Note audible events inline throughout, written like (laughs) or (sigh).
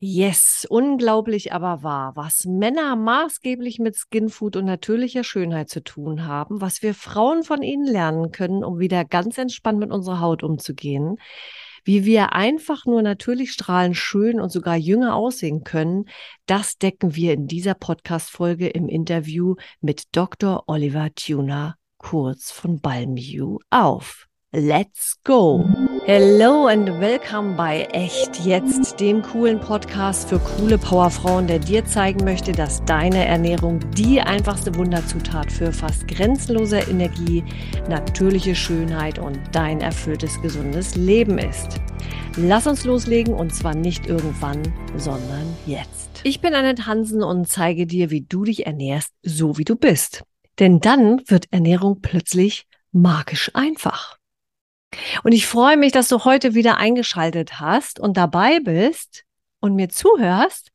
Yes, unglaublich aber wahr, was Männer maßgeblich mit Skinfood und natürlicher Schönheit zu tun haben, was wir Frauen von ihnen lernen können, um wieder ganz entspannt mit unserer Haut umzugehen, wie wir einfach nur natürlich strahlend schön und sogar jünger aussehen können, das decken wir in dieser Podcast-Folge im Interview mit Dr. Oliver Tuner Kurz von Balmview auf. Let's go! Hello and welcome bei Echt Jetzt, dem coolen Podcast für coole Powerfrauen, der dir zeigen möchte, dass deine Ernährung die einfachste Wunderzutat für fast grenzenlose Energie, natürliche Schönheit und dein erfülltes, gesundes Leben ist. Lass uns loslegen und zwar nicht irgendwann, sondern jetzt. Ich bin Annette Hansen und zeige dir, wie du dich ernährst, so wie du bist. Denn dann wird Ernährung plötzlich magisch einfach. Und ich freue mich, dass du heute wieder eingeschaltet hast und dabei bist und mir zuhörst.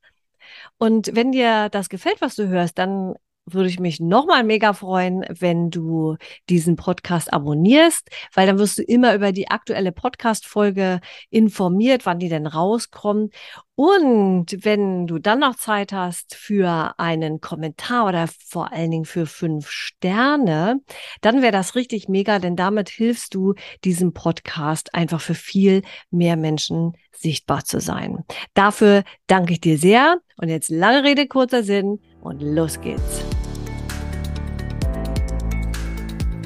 Und wenn dir das gefällt, was du hörst, dann würde ich mich nochmal mega freuen, wenn du diesen Podcast abonnierst, weil dann wirst du immer über die aktuelle Podcast-Folge informiert, wann die denn rauskommt. Und wenn du dann noch Zeit hast für einen Kommentar oder vor allen Dingen für fünf Sterne, dann wäre das richtig mega, denn damit hilfst du diesem Podcast einfach für viel mehr Menschen sichtbar zu sein. Dafür danke ich dir sehr. Und jetzt lange Rede, kurzer Sinn und los geht's.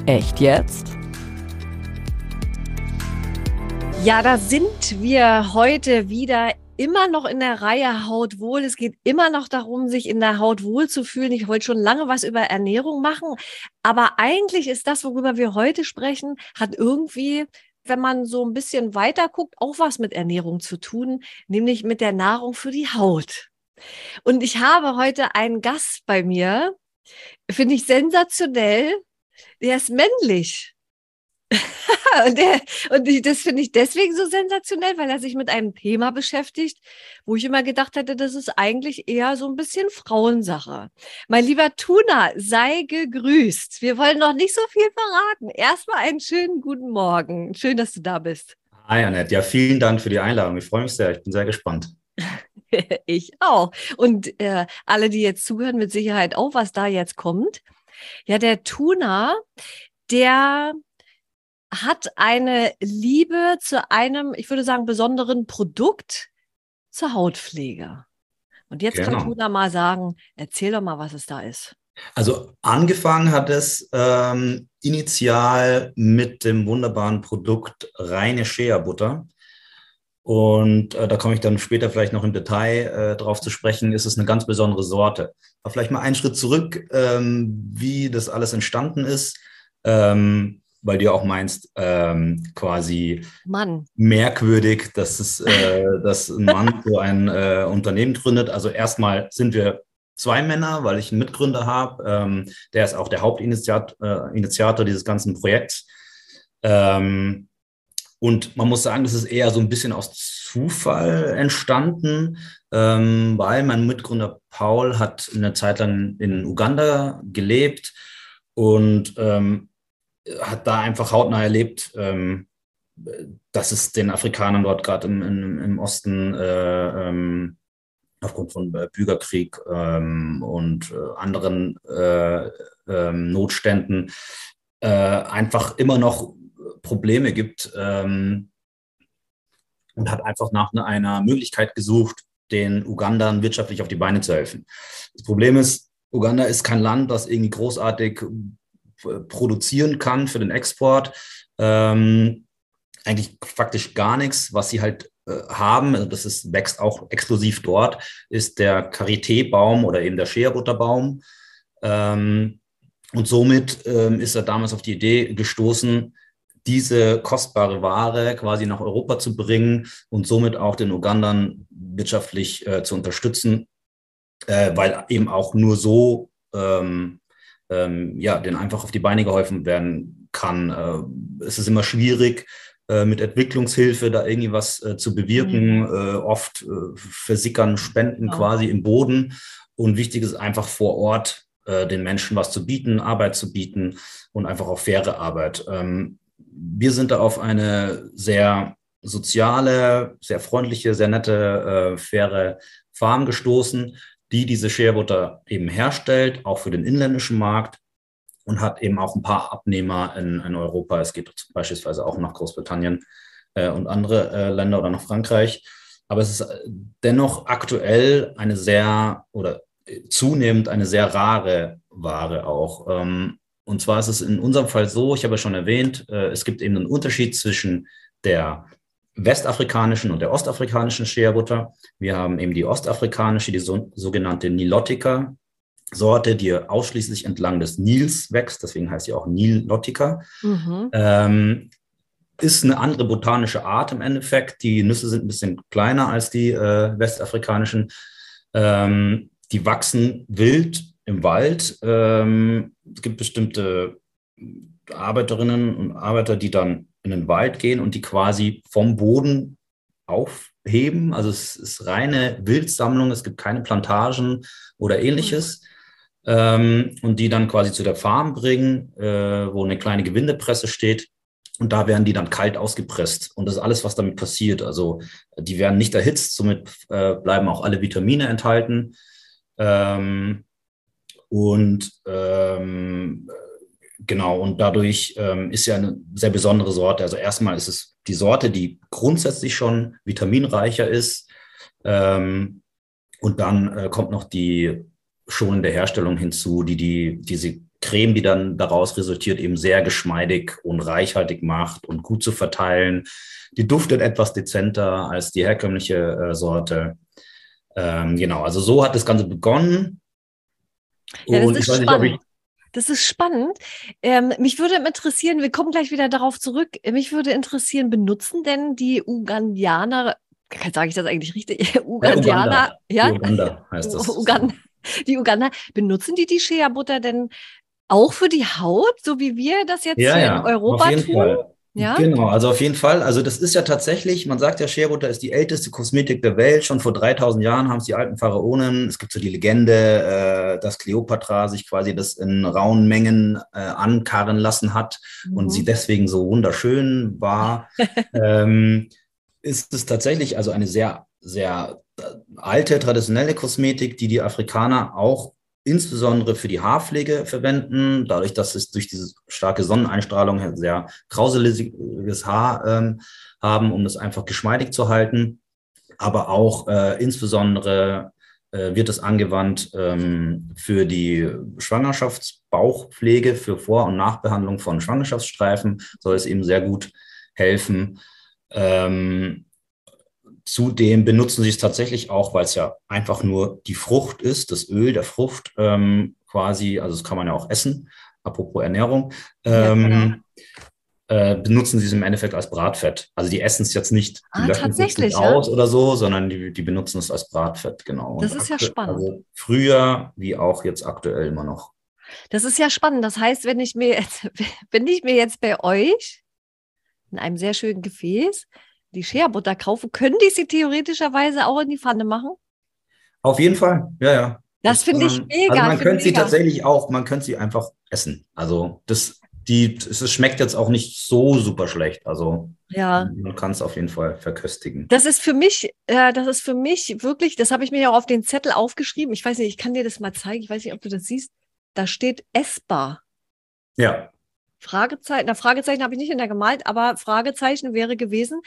Echt jetzt? Ja, da sind wir heute wieder immer noch in der Reihe Haut wohl. Es geht immer noch darum, sich in der Haut wohl zu fühlen. Ich wollte schon lange was über Ernährung machen, aber eigentlich ist das, worüber wir heute sprechen, hat irgendwie wenn man so ein bisschen weiter guckt, auch was mit Ernährung zu tun, nämlich mit der Nahrung für die Haut. Und ich habe heute einen Gast bei mir, finde ich sensationell. Der ist männlich. (laughs) und, der, und ich, das finde ich deswegen so sensationell, weil er sich mit einem Thema beschäftigt, wo ich immer gedacht hätte, das ist eigentlich eher so ein bisschen Frauensache. Mein lieber Tuna, sei gegrüßt. Wir wollen noch nicht so viel verraten. Erstmal einen schönen guten Morgen. Schön, dass du da bist. Hi, Annette. Ja, vielen Dank für die Einladung. Ich freue mich sehr. Ich bin sehr gespannt. (laughs) (laughs) ich auch. Und äh, alle, die jetzt zuhören, mit Sicherheit auch, was da jetzt kommt. Ja, der Tuna, der hat eine Liebe zu einem, ich würde sagen, besonderen Produkt zur Hautpflege. Und jetzt genau. kann Tuna mal sagen, erzähl doch mal, was es da ist. Also angefangen hat es ähm, initial mit dem wunderbaren Produkt reine Shea-Butter. Und äh, da komme ich dann später vielleicht noch im Detail äh, drauf zu sprechen, ist es eine ganz besondere Sorte. Aber vielleicht mal einen Schritt zurück, ähm, wie das alles entstanden ist, ähm, weil du ja auch meinst, ähm, quasi Mann. merkwürdig, dass, es, äh, (laughs) dass ein Mann so ein äh, Unternehmen gründet. Also erstmal sind wir zwei Männer, weil ich einen Mitgründer habe. Ähm, der ist auch der Hauptinitiator äh, dieses ganzen Projekts. Ähm, und man muss sagen, das ist eher so ein bisschen aus Zufall entstanden, ähm, weil mein Mitgründer Paul hat eine Zeit lang in Uganda gelebt und ähm, hat da einfach hautnah erlebt, ähm, dass es den Afrikanern dort gerade im, im, im, Osten äh, ähm, aufgrund von äh, Bürgerkrieg ähm, und äh, anderen äh, ähm, Notständen äh, einfach immer noch Probleme gibt ähm, und hat einfach nach einer Möglichkeit gesucht, den Ugandern wirtschaftlich auf die Beine zu helfen. Das Problem ist, Uganda ist kein Land, das irgendwie großartig äh, produzieren kann für den Export. Ähm, eigentlich faktisch gar nichts, was sie halt äh, haben, also das ist, wächst auch exklusiv dort, ist der Karité-Baum oder eben der Scherabutterbaum. Ähm, und somit ähm, ist er damals auf die Idee gestoßen, diese kostbare Ware quasi nach Europa zu bringen und somit auch den Ugandern wirtschaftlich äh, zu unterstützen, äh, weil eben auch nur so ähm, ähm, ja, denen einfach auf die Beine geholfen werden kann. Äh, es ist immer schwierig, äh, mit Entwicklungshilfe da irgendwie was äh, zu bewirken. Mhm. Äh, oft versickern Spenden ja. quasi im Boden. Und wichtig ist einfach vor Ort den Menschen was zu bieten, Arbeit zu bieten und einfach auch faire Arbeit. Ähm, wir sind da auf eine sehr soziale, sehr freundliche, sehr nette, äh, faire Farm gestoßen, die diese Shea eben herstellt, auch für den inländischen Markt und hat eben auch ein paar Abnehmer in, in Europa. Es geht beispielsweise auch nach Großbritannien äh, und andere äh, Länder oder nach Frankreich. Aber es ist äh, dennoch aktuell eine sehr oder zunehmend eine sehr rare Ware auch. Ähm, und zwar ist es in unserem Fall so, ich habe ja schon erwähnt, äh, es gibt eben einen Unterschied zwischen der westafrikanischen und der ostafrikanischen Shea-Butter. Wir haben eben die ostafrikanische, die so, sogenannte Nilotica. Sorte, die ausschließlich entlang des Nils wächst, deswegen heißt sie auch Nilotica. Mhm. Ähm, ist eine andere botanische Art im Endeffekt. Die Nüsse sind ein bisschen kleiner als die äh, westafrikanischen. Ähm, die wachsen wild im Wald. Ähm, es gibt bestimmte Arbeiterinnen und Arbeiter, die dann in den Wald gehen und die quasi vom Boden aufheben. Also es ist reine Wildsammlung, es gibt keine Plantagen oder ähnliches. Ähm, und die dann quasi zu der Farm bringen, äh, wo eine kleine Gewindepresse steht. Und da werden die dann kalt ausgepresst. Und das ist alles, was damit passiert. Also die werden nicht erhitzt, somit äh, bleiben auch alle Vitamine enthalten. Ähm, und ähm, genau, und dadurch ähm, ist ja eine sehr besondere Sorte. Also erstmal ist es die Sorte, die grundsätzlich schon vitaminreicher ist. Ähm, und dann äh, kommt noch die schonende Herstellung hinzu, die, die diese Creme, die dann daraus resultiert, eben sehr geschmeidig und reichhaltig macht und gut zu verteilen. Die duftet etwas dezenter als die herkömmliche äh, Sorte. Ähm, genau, also so hat das Ganze begonnen. Ja, das ist spannend. Nicht, das ist spannend. Ähm, mich würde interessieren, wir kommen gleich wieder darauf zurück, mich würde interessieren, benutzen denn die Ugandianer, sage ich das eigentlich richtig? Ugandianer, (laughs) ja? Uganda. Uganda heißt das. Uganda. Die Uganda, benutzen die die Shea-Butter denn auch für die Haut, so wie wir das jetzt ja, ja, in Europa tun? Fall. Ja? Genau, also auf jeden Fall. Also das ist ja tatsächlich, man sagt ja, Shea Butter ist die älteste Kosmetik der Welt. Schon vor 3000 Jahren haben es die alten Pharaonen. Es gibt so die Legende, äh, dass Kleopatra sich quasi das in rauen Mengen äh, ankarren lassen hat mhm. und sie deswegen so wunderschön war. (laughs) ähm, ist es tatsächlich also eine sehr, sehr äh, alte, traditionelle Kosmetik, die die Afrikaner auch insbesondere für die Haarpflege verwenden, dadurch, dass es durch diese starke Sonneneinstrahlung sehr krauseliges Haar ähm, haben, um das einfach geschmeidig zu halten. Aber auch äh, insbesondere äh, wird es angewandt ähm, für die Schwangerschaftsbauchpflege, für Vor- und Nachbehandlung von Schwangerschaftsstreifen soll es eben sehr gut helfen. Ähm, Zudem benutzen sie es tatsächlich auch, weil es ja einfach nur die Frucht ist, das Öl der Frucht ähm, quasi, also das kann man ja auch essen, apropos Ernährung, ähm, ja, äh, benutzen sie es im Endeffekt als Bratfett. Also die essen es jetzt nicht, die ah, löschen es nicht ja? aus oder so, sondern die, die benutzen es als Bratfett, genau. Das Und ist ja spannend. Also früher wie auch jetzt aktuell immer noch. Das ist ja spannend. Das heißt, wenn ich mir jetzt, (laughs) wenn ich mir jetzt bei euch in einem sehr schönen Gefäß die Scherbutter kaufe, können die sie theoretischerweise auch in die Pfanne machen? Auf jeden Fall, ja, ja. Das, das finde ich mega. Also man könnte sie tatsächlich auch, man könnte sie einfach essen. Also das, die, es schmeckt jetzt auch nicht so super schlecht. Also ja. man kann es auf jeden Fall verköstigen. Das ist für mich, äh, das ist für mich wirklich, das habe ich mir ja auch auf den Zettel aufgeschrieben. Ich weiß nicht, ich kann dir das mal zeigen. Ich weiß nicht, ob du das siehst. Da steht essbar. Ja. Fragezeichen, na Fragezeichen habe ich nicht in der gemalt, aber Fragezeichen wäre gewesen,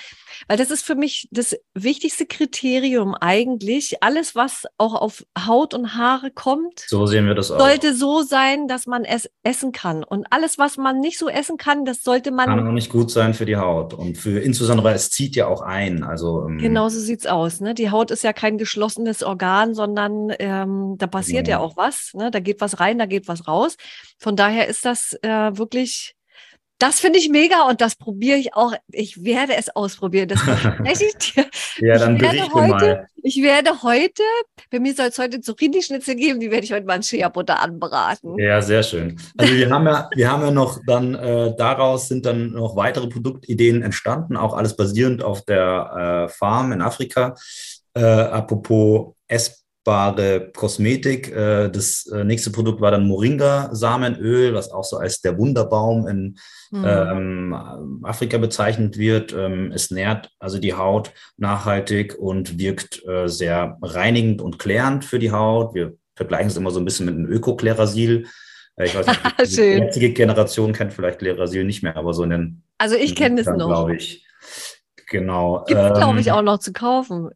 weil das ist für mich das wichtigste Kriterium eigentlich. Alles, was auch auf Haut und Haare kommt, so sehen wir das auch. sollte so sein, dass man es essen kann. Und alles, was man nicht so essen kann, das sollte man. Kann auch nicht gut sein für die Haut und für insbesondere, weil es zieht ja auch ein. Also ähm, genau so sieht's aus. Ne? Die Haut ist ja kein geschlossenes Organ, sondern ähm, da passiert ja. ja auch was. Ne? Da geht was rein, da geht was raus. Von daher ist das äh, wirklich das finde ich mega und das probiere ich auch. Ich werde es ausprobieren. Das verspreche ich dir. (laughs) ja, dann ich werde heute, mal. Ich werde heute, bei mir soll es heute Zucchini-Schnitzel geben, die werde ich heute mal in Shea-Butter anbraten. Ja, sehr schön. Also wir haben ja, wir haben ja noch dann, äh, daraus sind dann noch weitere Produktideen entstanden, auch alles basierend auf der äh, Farm in Afrika. Äh, apropos Ess aufputschbare Kosmetik. Äh, das äh, nächste Produkt war dann Moringa-Samenöl, was auch so als der Wunderbaum in mhm. ähm, Afrika bezeichnet wird. Ähm, es nährt also die Haut nachhaltig und wirkt äh, sehr reinigend und klärend für die Haut. Wir vergleichen es immer so ein bisschen mit einem Öko-Klerasil. Ich weiß nicht, (laughs) die jetzige Generation kennt vielleicht Klerasil nicht mehr, aber so in den. Also ich kenne es noch. Glaube ich. Genau. Gibt es, ähm, glaube ich, auch noch zu kaufen.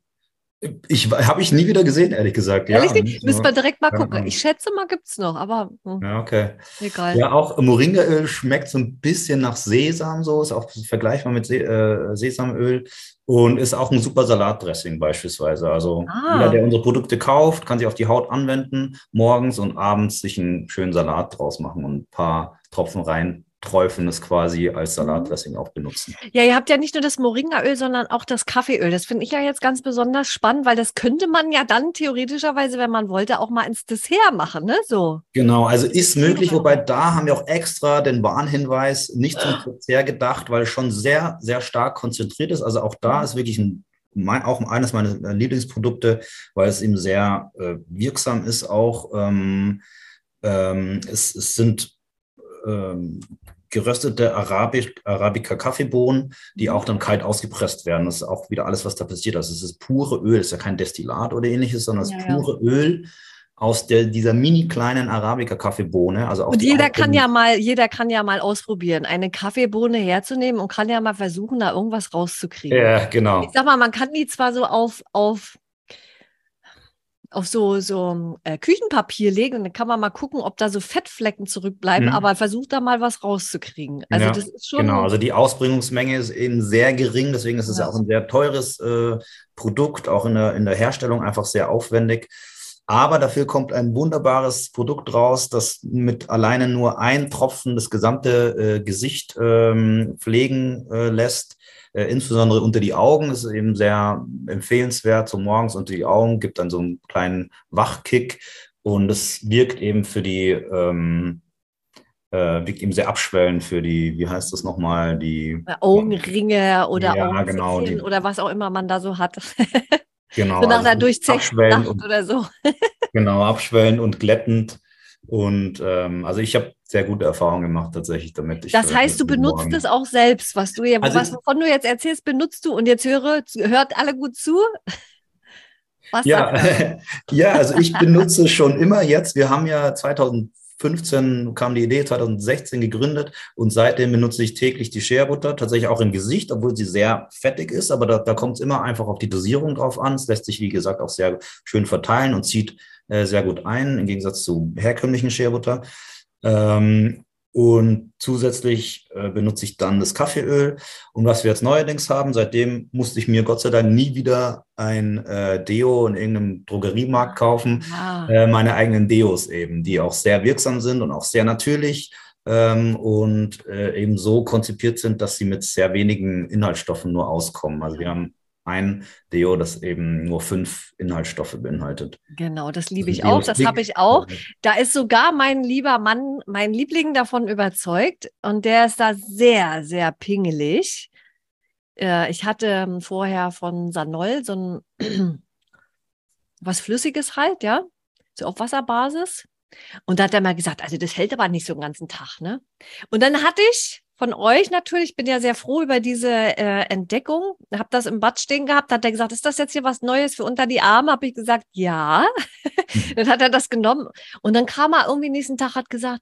Ich habe ich nie wieder gesehen, ehrlich gesagt. Ehrlich ja, nicht? Müssen wir direkt mal gucken. Ich schätze mal, gibt es noch, aber hm. ja, okay. egal. Ja, auch Moringaöl schmeckt so ein bisschen nach Sesam, so ist auch vergleichbar mit Se äh, Sesamöl und ist auch ein super Salatdressing beispielsweise. Also ah. jeder, der unsere Produkte kauft, kann sich auf die Haut anwenden, morgens und abends sich einen schönen Salat draus machen und ein paar Tropfen rein träufeln es quasi als mhm. Salatdressing auch benutzen. Ja, ihr habt ja nicht nur das Moringaöl, sondern auch das Kaffeeöl. Das finde ich ja jetzt ganz besonders spannend, weil das könnte man ja dann theoretischerweise, wenn man wollte, auch mal ins Dessert machen, ne? So. Genau, also ist möglich, wobei da haben wir auch extra den Warnhinweis nicht zum Verzehr gedacht, weil es schon sehr, sehr stark konzentriert ist. Also auch da mhm. ist wirklich ein auch eines meiner Lieblingsprodukte, weil es eben sehr äh, wirksam ist auch. Ähm, ähm, es, es, sind ähm, geröstete Arabisch, Arabica Kaffeebohnen, die auch dann kalt ausgepresst werden. Das ist auch wieder alles, was da passiert. Also es ist pure Öl, es ist ja kein Destillat oder ähnliches, sondern es ist ja, pure ja. Öl aus der, dieser mini kleinen Arabica Kaffeebohne. Also und jeder kann ja mal, jeder kann ja mal ausprobieren, eine Kaffeebohne herzunehmen und kann ja mal versuchen, da irgendwas rauszukriegen. Ja, genau. Ich sag mal, man kann die zwar so auf, auf auf so, so äh, Küchenpapier legen und dann kann man mal gucken, ob da so Fettflecken zurückbleiben, mhm. aber versucht da mal was rauszukriegen. Also ja, das ist schon. Genau, also die Ausbringungsmenge ist eben sehr gering, deswegen ist es ja auch ein sehr teures äh, Produkt, auch in der, in der Herstellung einfach sehr aufwendig. Aber dafür kommt ein wunderbares Produkt raus, das mit alleine nur ein Tropfen das gesamte äh, Gesicht ähm, pflegen äh, lässt äh, insbesondere unter die Augen ist es eben sehr empfehlenswert, so morgens unter die Augen, gibt dann so einen kleinen Wachkick und es wirkt eben für die, ähm, äh, wirkt eben sehr abschwellend für die, wie heißt das nochmal, die Augenringe oder ja, genau, die, oder was auch immer man da so hat. (laughs) Genau. so nach also einer durchzechten Nacht oder so. genau, abschwellend und glättend. Und ähm, also ich habe sehr gute Erfahrungen gemacht tatsächlich damit. Ich, das heißt, du benutzt es auch selbst, was du ja, also was, wovon du jetzt erzählst, benutzt du und jetzt höre, hört alle gut zu. (laughs) Was ja, (laughs) ja, also ich benutze schon immer jetzt. Wir haben ja 2015 kam die Idee, 2016 gegründet und seitdem benutze ich täglich die Scherbutter, tatsächlich auch im Gesicht, obwohl sie sehr fettig ist, aber da, da kommt es immer einfach auf die Dosierung drauf an. Es lässt sich, wie gesagt, auch sehr schön verteilen und zieht äh, sehr gut ein, im Gegensatz zu herkömmlichen Scherbutter. Ähm, und zusätzlich äh, benutze ich dann das Kaffeeöl. Und was wir jetzt neuerdings haben, seitdem musste ich mir Gott sei Dank nie wieder ein äh, Deo in irgendeinem Drogeriemarkt kaufen. Ah. Äh, meine eigenen Deos eben, die auch sehr wirksam sind und auch sehr natürlich ähm, und äh, eben so konzipiert sind, dass sie mit sehr wenigen Inhaltsstoffen nur auskommen. Also wir haben ein Deo, das eben nur fünf Inhaltsstoffe beinhaltet. Genau, das liebe ich auch, das habe ich auch. Da ist sogar mein lieber Mann, mein Liebling davon überzeugt und der ist da sehr, sehr pingelig. Äh, ich hatte ähm, vorher von Sanol so ein (clears throat) was Flüssiges halt, ja, so auf Wasserbasis. Und da hat er mal gesagt, also das hält aber nicht so den ganzen Tag, ne? Und dann hatte ich von euch natürlich. Ich bin ja sehr froh über diese äh, Entdeckung. Hab das im Bad stehen gehabt. Hat er gesagt, ist das jetzt hier was Neues für unter die Arme? Habe ich gesagt, ja. Mhm. (laughs) dann hat er das genommen. Und dann kam er irgendwie nächsten Tag, hat gesagt,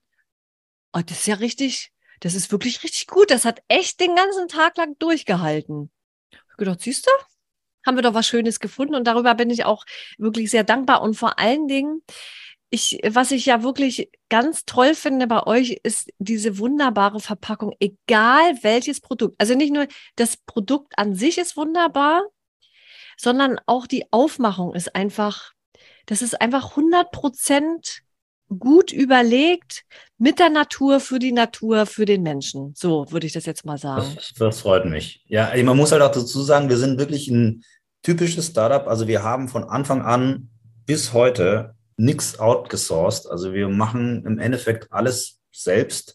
oh, das ist ja richtig, das ist wirklich richtig gut. Das hat echt den ganzen Tag lang durchgehalten. Ich gedacht, siehst du? Haben wir doch was Schönes gefunden. Und darüber bin ich auch wirklich sehr dankbar. Und vor allen Dingen, ich, was ich ja wirklich ganz toll finde bei euch, ist diese wunderbare Verpackung, egal welches Produkt. Also nicht nur das Produkt an sich ist wunderbar, sondern auch die Aufmachung ist einfach, das ist einfach 100 Prozent gut überlegt mit der Natur, für die Natur, für den Menschen. So würde ich das jetzt mal sagen. Das, das freut mich. Ja, man muss halt auch dazu sagen, wir sind wirklich ein typisches Startup. Also wir haben von Anfang an bis heute nichts outgesourced. Also wir machen im Endeffekt alles selbst.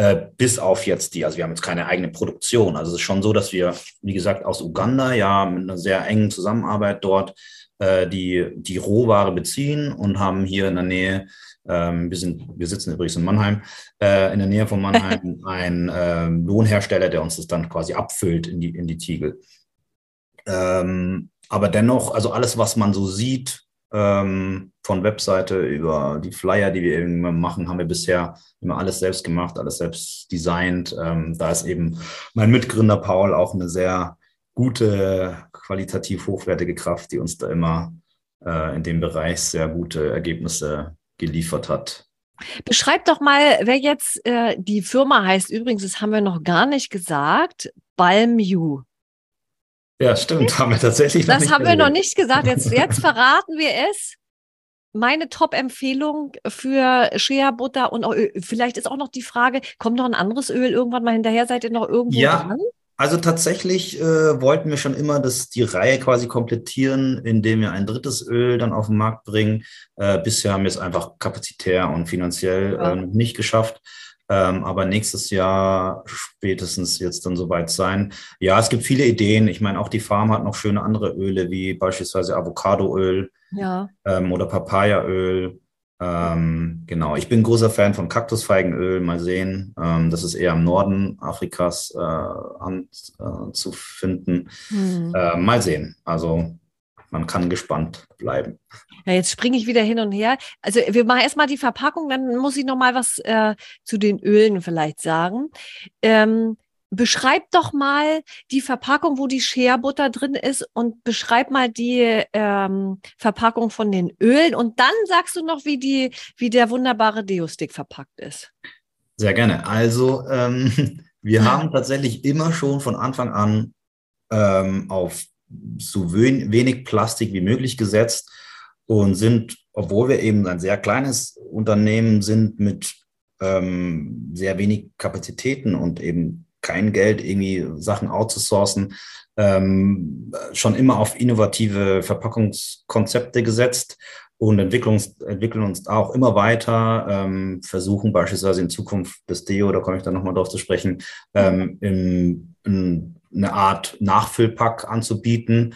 äh, bis auf jetzt die, also wir haben jetzt keine eigene Produktion. Also es ist schon so, dass wir, wie gesagt, aus Uganda ja mit einer sehr engen Zusammenarbeit dort äh, die, die Rohware beziehen und haben hier in der Nähe, ähm, wir, sind, wir sitzen übrigens in Mannheim, äh, in der Nähe von Mannheim (laughs) einen äh, Lohnhersteller, der uns das dann quasi abfüllt in die, in die Tiegel. Ähm, aber dennoch, also alles, was man so sieht, ähm, von Webseite über die Flyer, die wir irgendwie machen, haben wir bisher immer alles selbst gemacht, alles selbst designt. Ähm, da ist eben mein Mitgründer Paul auch eine sehr gute, qualitativ hochwertige Kraft, die uns da immer äh, in dem Bereich sehr gute Ergebnisse geliefert hat. Beschreib doch mal, wer jetzt äh, die Firma heißt. Übrigens, das haben wir noch gar nicht gesagt. Balmu. Ja, stimmt, haben wir tatsächlich noch Das nicht haben wir noch nicht gesagt. Jetzt, jetzt verraten wir es. Meine Top-Empfehlung für Shea Butter und Öl. vielleicht ist auch noch die Frage, kommt noch ein anderes Öl irgendwann mal hinterher? Seid ihr noch irgendwo ja, dran? Also tatsächlich äh, wollten wir schon immer das, die Reihe quasi komplettieren, indem wir ein drittes Öl dann auf den Markt bringen. Äh, bisher haben wir es einfach kapazitär und finanziell ja. äh, nicht geschafft. Ähm, aber nächstes Jahr spätestens jetzt dann soweit sein. Ja, es gibt viele Ideen. Ich meine, auch die Farm hat noch schöne andere Öle, wie beispielsweise Avocadoöl ja. ähm, oder Papayaöl. Ähm, genau, ich bin großer Fan von Kaktusfeigenöl. Mal sehen. Ähm, das ist eher im Norden Afrikas äh, an, äh, zu finden. Hm. Äh, mal sehen. Also man kann gespannt bleiben. Ja, jetzt springe ich wieder hin und her. Also wir machen erstmal die Verpackung, dann muss ich noch mal was äh, zu den Ölen vielleicht sagen. Ähm, beschreib doch mal die Verpackung, wo die Shea-Butter drin ist und beschreib mal die ähm, Verpackung von den Ölen und dann sagst du noch, wie, die, wie der wunderbare Deo-Stick verpackt ist. Sehr gerne. Also ähm, (laughs) wir haben tatsächlich immer schon von Anfang an ähm, auf so wenig Plastik wie möglich gesetzt und sind, obwohl wir eben ein sehr kleines Unternehmen sind mit ähm, sehr wenig Kapazitäten und eben kein Geld, irgendwie Sachen outzusourcen, ähm, schon immer auf innovative Verpackungskonzepte gesetzt und entwickeln, entwickeln uns auch immer weiter, ähm, versuchen beispielsweise in Zukunft das Deo, da komme ich dann nochmal drauf zu sprechen, ähm, in, in eine Art Nachfüllpack anzubieten,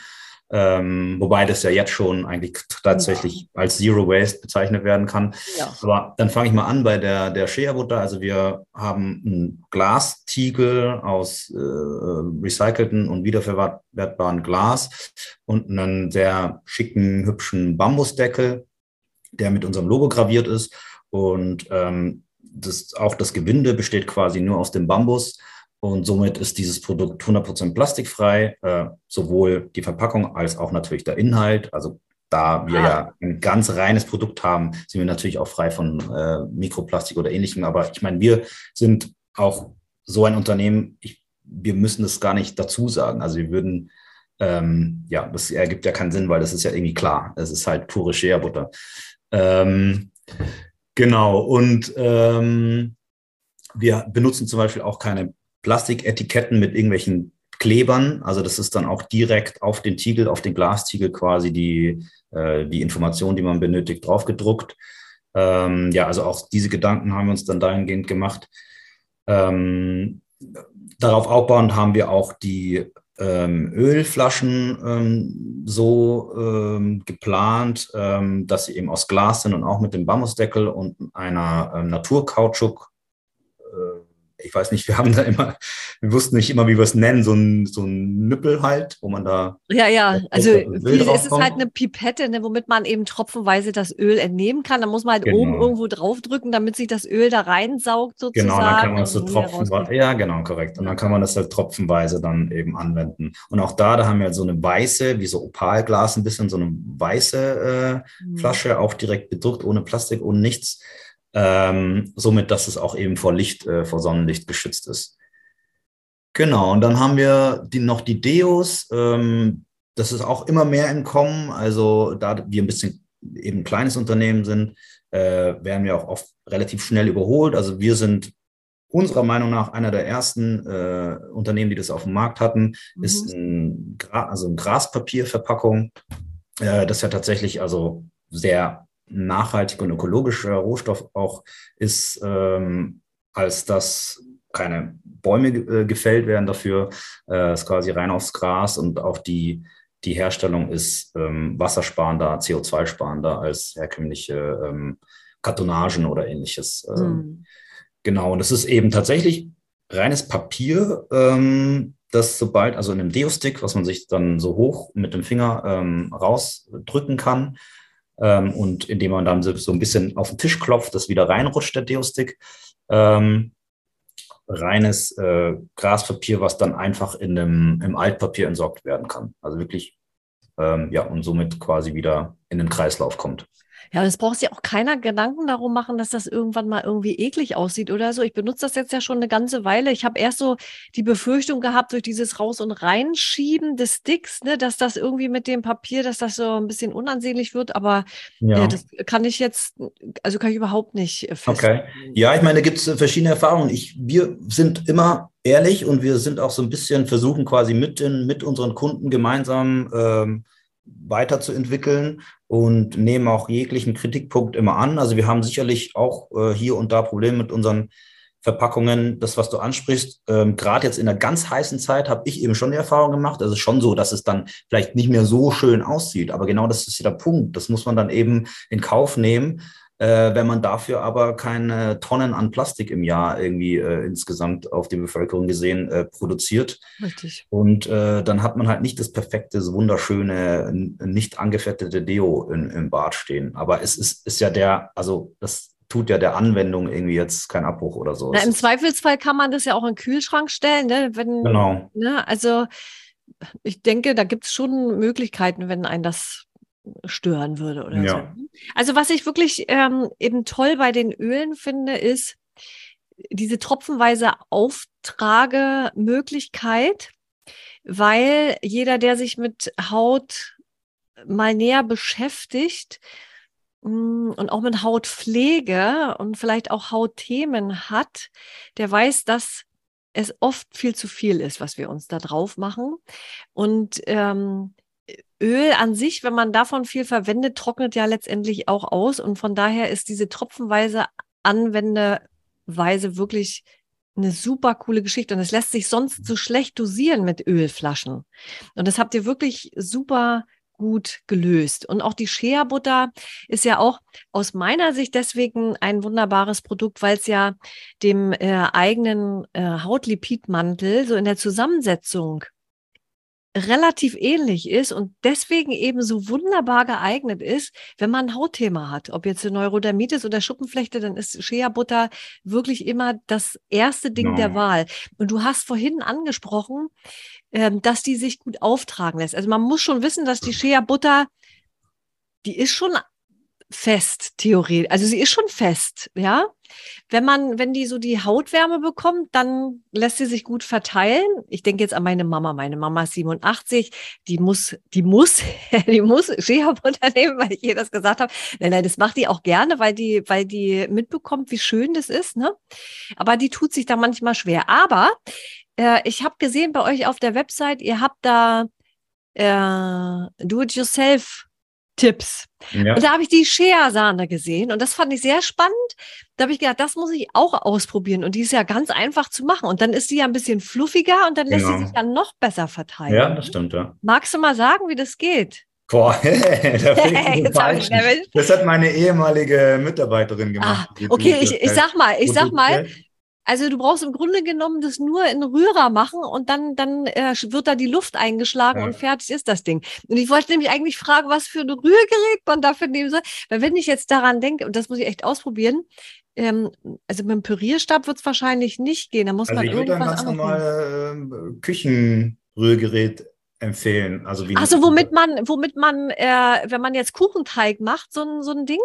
ähm, wobei das ja jetzt schon eigentlich tatsächlich ja. als Zero Waste bezeichnet werden kann. Ja. Aber dann fange ich mal an bei der, der Shea-Butter. Also wir haben einen Glastiegel aus äh, recycelten und wiederverwertbaren Glas und einen sehr schicken, hübschen Bambusdeckel, der mit unserem Logo graviert ist. Und ähm, das, auch das Gewinde besteht quasi nur aus dem Bambus. Und somit ist dieses Produkt 100% plastikfrei, äh, sowohl die Verpackung als auch natürlich der Inhalt. Also da wir ah. ja ein ganz reines Produkt haben, sind wir natürlich auch frei von äh, Mikroplastik oder ähnlichem. Aber ich meine, wir sind auch so ein Unternehmen, ich, wir müssen das gar nicht dazu sagen. Also wir würden, ähm, ja, das ergibt ja keinen Sinn, weil das ist ja irgendwie klar. Es ist halt pure Shea-Butter. Ähm, genau, und ähm, wir benutzen zum Beispiel auch keine Plastiketiketten mit irgendwelchen Klebern. Also das ist dann auch direkt auf den Tiegel, auf den Glastiegel quasi die, äh, die Information, die man benötigt, draufgedruckt. Ähm, ja, also auch diese Gedanken haben wir uns dann dahingehend gemacht. Ähm, darauf aufbauend haben wir auch die ähm, Ölflaschen ähm, so ähm, geplant, ähm, dass sie eben aus Glas sind und auch mit dem Bambusdeckel und einer ähm, Naturkautschuk ich weiß nicht, wir haben da immer, wir wussten nicht immer, wie wir es nennen, so ein, so ein Nippel halt, wo man da. Ja, ja, also viel ist es halt eine Pipette, ne, womit man eben tropfenweise das Öl entnehmen kann. Da muss man halt genau. oben irgendwo draufdrücken, damit sich das Öl da reinsaugt sozusagen. Genau, dann kann man es so tropfenweise, ja, genau, korrekt. Und dann kann man das halt tropfenweise dann eben anwenden. Und auch da, da haben wir halt so eine weiße, wie so Opalglas ein bisschen, so eine weiße äh, mhm. Flasche, auch direkt bedruckt, ohne Plastik, ohne nichts ähm, somit, dass es auch eben vor Licht, äh, vor Sonnenlicht geschützt ist. Genau, und dann haben wir die, noch die Deos. Ähm, das ist auch immer mehr im Kommen. Also da wir ein bisschen eben ein kleines Unternehmen sind, äh, werden wir auch oft relativ schnell überholt. Also wir sind unserer Meinung nach einer der ersten äh, Unternehmen, die das auf dem Markt hatten, mhm. ist ein, Gra also ein Graspapierverpackung. Äh, das ja tatsächlich also sehr nachhaltig und ökologischer Rohstoff auch ist, ähm, als dass keine Bäume äh, gefällt werden dafür. Äh, ist quasi rein aufs Gras und auch die, die Herstellung ist ähm, wassersparender, CO2-sparender als herkömmliche ähm, Kartonagen oder ähnliches. Ähm, hm. Genau, und es ist eben tatsächlich reines Papier, ähm, das sobald, also in einem Deo-Stick, was man sich dann so hoch mit dem Finger ähm, rausdrücken kann, ähm, und indem man dann so ein bisschen auf den Tisch klopft, das wieder reinrutscht, der Deo-Stick. Ähm, reines äh, Graspapier, was dann einfach in einem, im Altpapier entsorgt werden kann. Also wirklich, ähm, ja, und somit quasi wieder in den Kreislauf kommt. Ja, es braucht sich auch keiner Gedanken darum machen, dass das irgendwann mal irgendwie eklig aussieht oder so. Ich benutze das jetzt ja schon eine ganze Weile. Ich habe erst so die Befürchtung gehabt, durch dieses Raus- und Reinschieben des Sticks, ne, dass das irgendwie mit dem Papier, dass das so ein bisschen unansehnlich wird. Aber ja. ja das kann ich jetzt, also kann ich überhaupt nicht fest. Okay. Ja, ich meine, da gibt es verschiedene Erfahrungen. Ich, wir sind immer ehrlich und wir sind auch so ein bisschen versuchen quasi mit, den, mit unseren Kunden gemeinsam ähm, weiterzuentwickeln und nehmen auch jeglichen Kritikpunkt immer an. Also wir haben sicherlich auch äh, hier und da Probleme mit unseren Verpackungen. Das, was du ansprichst, ähm, gerade jetzt in der ganz heißen Zeit habe ich eben schon die Erfahrung gemacht. Also schon so, dass es dann vielleicht nicht mehr so schön aussieht. Aber genau das ist ja der Punkt. Das muss man dann eben in Kauf nehmen äh, wenn man dafür aber keine Tonnen an Plastik im Jahr irgendwie äh, insgesamt auf die Bevölkerung gesehen äh, produziert. Richtig. Und äh, dann hat man halt nicht das perfekte, wunderschöne, nicht angefettete Deo in, im Bad stehen. Aber es ist, ist ja der, also das tut ja der Anwendung irgendwie jetzt keinen Abbruch oder so. Na, Im Zweifelsfall kann man das ja auch in den Kühlschrank stellen, ne? Wenn, genau. Ne? Also ich denke, da gibt es schon Möglichkeiten, wenn ein das stören würde oder ja. so. Also was ich wirklich ähm, eben toll bei den Ölen finde, ist diese tropfenweise Auftragemöglichkeit, weil jeder, der sich mit Haut mal näher beschäftigt mm, und auch mit Hautpflege und vielleicht auch Hautthemen hat, der weiß, dass es oft viel zu viel ist, was wir uns da drauf machen. Und ähm, Öl an sich, wenn man davon viel verwendet, trocknet ja letztendlich auch aus. Und von daher ist diese tropfenweise Anwendeweise wirklich eine super coole Geschichte. Und es lässt sich sonst so schlecht dosieren mit Ölflaschen. Und das habt ihr wirklich super gut gelöst. Und auch die Shea-Butter ist ja auch aus meiner Sicht deswegen ein wunderbares Produkt, weil es ja dem äh, eigenen äh, Hautlipidmantel so in der Zusammensetzung relativ ähnlich ist und deswegen eben so wunderbar geeignet ist, wenn man ein Hautthema hat. Ob jetzt eine Neurodermitis oder Schuppenflechte, dann ist Shea Butter wirklich immer das erste Ding no. der Wahl. Und du hast vorhin angesprochen, ähm, dass die sich gut auftragen lässt. Also man muss schon wissen, dass die Shea Butter, die ist schon fest, theoretisch. Also sie ist schon fest, ja. Wenn man, wenn die so die Hautwärme bekommt, dann lässt sie sich gut verteilen. Ich denke jetzt an meine Mama. Meine Mama ist 87. Die muss, die muss, (laughs) die muss Shea-Butter nehmen, weil ich ihr das gesagt habe. Nein, nein, das macht die auch gerne, weil die, weil die mitbekommt, wie schön das ist, ne? Aber die tut sich da manchmal schwer. Aber äh, ich habe gesehen bei euch auf der Website, ihr habt da äh, Do-it-yourself Tipps. Ja. Und da habe ich die Shea-Sahne gesehen und das fand ich sehr spannend. Da habe ich gedacht, das muss ich auch ausprobieren und die ist ja ganz einfach zu machen und dann ist sie ja ein bisschen fluffiger und dann lässt genau. sie sich ja noch besser verteilen. Ja, das stimmt, ja. Magst du mal sagen, wie das geht? Boah, (laughs) da hey, (laughs) das hat meine ehemalige Mitarbeiterin gemacht. Ah, okay, ich, ich sag mal, ich sag mal, also du brauchst im Grunde genommen das nur in Rührer machen und dann, dann äh, wird da die Luft eingeschlagen ja. und fertig ist das Ding. Und ich wollte nämlich eigentlich fragen, was für ein Rührgerät man dafür nehmen soll. Weil wenn ich jetzt daran denke, und das muss ich echt ausprobieren, ähm, also mit dem Pürierstab wird es wahrscheinlich nicht gehen. Da muss also man ich irgendwas ganz normale äh, Küchenrührgerät empfehlen. Also wie also womit man, womit man, äh, wenn man jetzt Kuchenteig macht, so ein, so ein Ding?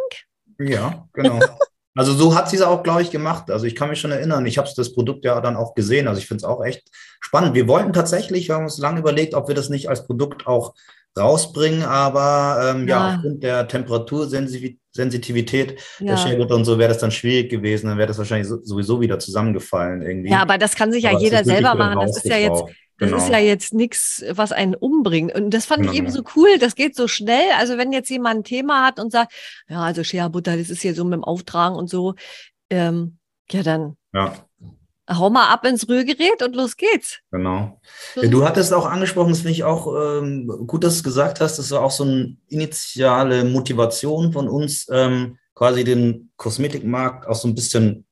Ja, genau. (laughs) Also so hat sie es auch, glaube ich, gemacht. Also ich kann mich schon erinnern, ich habe das Produkt ja dann auch gesehen. Also ich finde es auch echt spannend. Wir wollten tatsächlich, wir haben uns lange überlegt, ob wir das nicht als Produkt auch rausbringen, aber ähm, ja. ja. aufgrund der Temperatursensitivität ja. der Shellbutter und so wäre das dann schwierig gewesen. Dann wäre das wahrscheinlich sowieso wieder zusammengefallen irgendwie. Ja, aber das kann sich ja aber jeder selber machen. Das ist ja jetzt das genau. ist ja jetzt nichts, was einen umbringt. Und das fand genau. ich eben so cool. Das geht so schnell. Also wenn jetzt jemand ein Thema hat und sagt, ja, also Shea Butter, das ist hier so mit dem Auftragen und so, ähm, ja, dann Ja. Hau mal ab ins Rührgerät und los geht's. Genau. Ja, du hattest auch angesprochen, das finde ich auch ähm, gut, dass du gesagt hast, das war auch so eine initiale Motivation von uns, ähm, quasi den Kosmetikmarkt auch so ein bisschen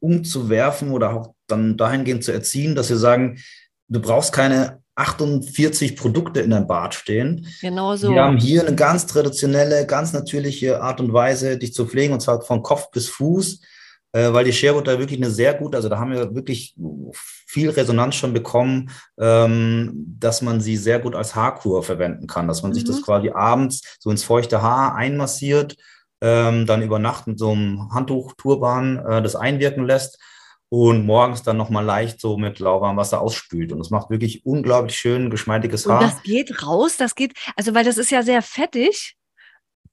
umzuwerfen oder auch dann dahingehend zu erziehen, dass wir sagen, du brauchst keine 48 Produkte in deinem Bad stehen. Genau so. Wir haben hier eine ganz traditionelle, ganz natürliche Art und Weise, dich zu pflegen, und zwar von Kopf bis Fuß äh, weil die Sharebutter wirklich eine sehr gute, also da haben wir wirklich viel Resonanz schon bekommen, ähm, dass man sie sehr gut als Haarkur verwenden kann, dass man mhm. sich das mhm. quasi abends so ins feuchte Haar einmassiert, ähm, dann über Nacht mit so einem Handtuch, Turban äh, das einwirken lässt und morgens dann nochmal leicht so mit lauwarmem Wasser ausspült. Und das macht wirklich unglaublich schön geschmeidiges Haar. Und das geht raus, das geht, also weil das ist ja sehr fettig.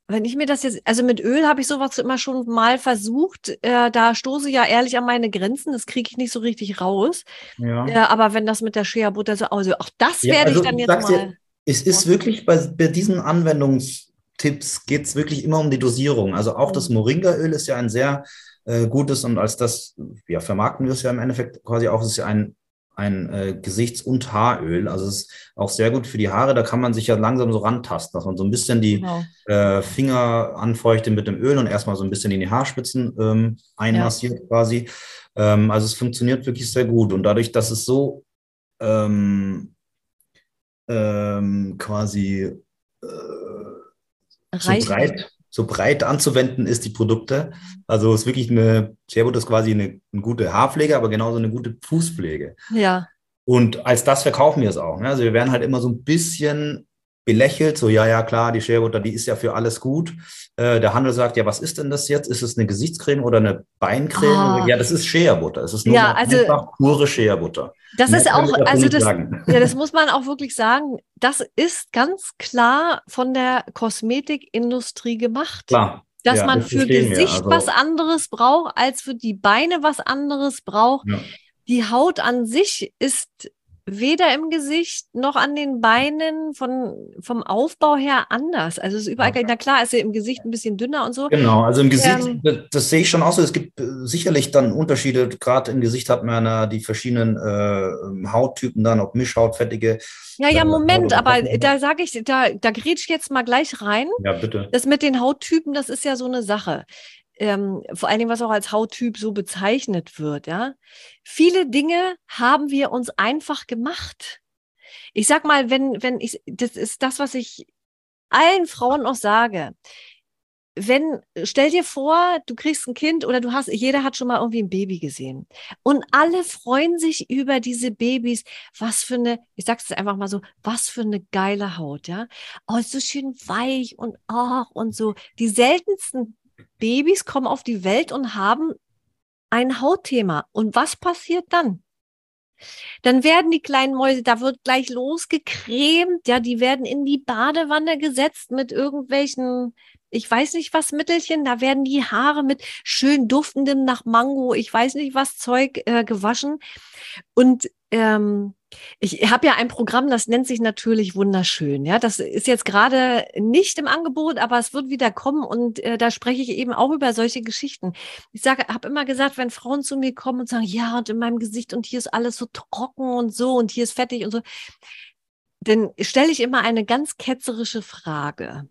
Wenn ich mir das jetzt, also mit Öl habe ich sowas immer schon mal versucht. Äh, da stoße ich ja ehrlich an meine Grenzen. Das kriege ich nicht so richtig raus. Ja. Äh, aber wenn das mit der Shea Butter so aussieht, auch das ja, werde also, ich dann jetzt mal. Dir, es ist wirklich bei, bei diesen Anwendungstipps geht es wirklich immer um die Dosierung. Also auch das mhm. Moringaöl ist ja ein sehr äh, gutes und als das, ja, vermarkten wir es ja im Endeffekt quasi auch, es ist ja ein ein äh, Gesichts- und Haaröl. Also es ist auch sehr gut für die Haare. Da kann man sich ja langsam so rantasten, dass man so ein bisschen die genau. äh, Finger anfeuchtet mit dem Öl und erstmal so ein bisschen in die Haarspitzen ähm, einmassiert ja. quasi. Ähm, also es funktioniert wirklich sehr gut. Und dadurch, dass es so ähm, ähm quasi äh, so breit so breit anzuwenden ist, die Produkte. Also es ist wirklich eine, Sharewood ist quasi eine, eine, gute Haarpflege, aber genauso eine gute Fußpflege. Ja. Und als das verkaufen wir es auch. Ne? Also wir werden halt immer so ein bisschen belächelt, so ja, ja, klar, die Sharebutter, die ist ja für alles gut. Äh, der Handel sagt, ja, was ist denn das jetzt? Ist es eine Gesichtscreme oder eine Beincreme? Oh. Ja, das ist Shea-Butter. Es ist nur ja, also, einfach pure Shea-Butter. Das Mehr ist auch, also das, (laughs) ja, das muss man auch wirklich sagen, das ist ganz klar von der Kosmetikindustrie gemacht. Klar. Dass ja, man das für Gesicht also, was anderes braucht, als für die Beine was anderes braucht. Ja. Die Haut an sich ist weder im Gesicht noch an den Beinen von, vom Aufbau her anders. Also es ist überall, na klar, ist ja im Gesicht ein bisschen dünner und so. Genau, also im Gesicht, ähm, das, das, sehe ich schon auch so. Es gibt äh, sicherlich dann Unterschiede. Gerade im Gesicht hat man ja die verschiedenen äh, Hauttypen dann, ob Mischhaut, fettige. Ja, ja, Moment, aber da sage ich, da, da grätsch ich jetzt mal gleich rein. Ja, bitte. Das mit den Hauttypen, das ist ja so eine Sache ähm, vor allen Dingen, was auch als Hauttyp so bezeichnet wird, ja. Viele Dinge haben wir uns einfach gemacht. Ich sag mal, wenn, wenn ich, das ist das, was ich allen Frauen auch sage. Wenn, stell dir vor, du kriegst ein Kind oder du hast, jeder hat schon mal irgendwie ein Baby gesehen. Und alle freuen sich über diese Babys. Was für eine, ich sag's jetzt einfach mal so, was für eine geile Haut, ja. Oh, so schön weich und ach und so. Die seltensten Babys kommen auf die Welt und haben ein Hautthema. Und was passiert dann? Dann werden die kleinen Mäuse, da wird gleich losgecremt, ja, die werden in die Badewanne gesetzt mit irgendwelchen, ich weiß nicht was Mittelchen, da werden die Haare mit schön duftendem nach Mango, ich weiß nicht was Zeug äh, gewaschen. Und ähm, ich habe ja ein Programm, das nennt sich natürlich wunderschön. Ja, das ist jetzt gerade nicht im Angebot, aber es wird wieder kommen und äh, da spreche ich eben auch über solche Geschichten. Ich sage, habe immer gesagt, wenn Frauen zu mir kommen und sagen, ja, und in meinem Gesicht und hier ist alles so trocken und so und hier ist fettig und so, dann stelle ich immer eine ganz ketzerische Frage.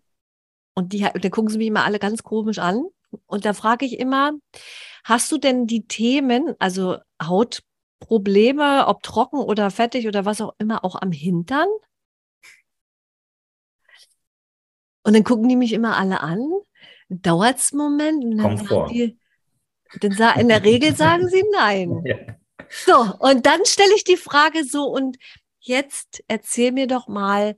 Und die, dann gucken sie mich immer alle ganz komisch an. Und da frage ich immer, hast du denn die Themen, also Haut Probleme, ob trocken oder fettig oder was auch immer, auch am Hintern? Und dann gucken die mich immer alle an. Dauert es einen Moment? Und dann Komfort. Die, dann in der Regel (laughs) sagen sie nein. Ja. So, und dann stelle ich die Frage so, und jetzt erzähl mir doch mal,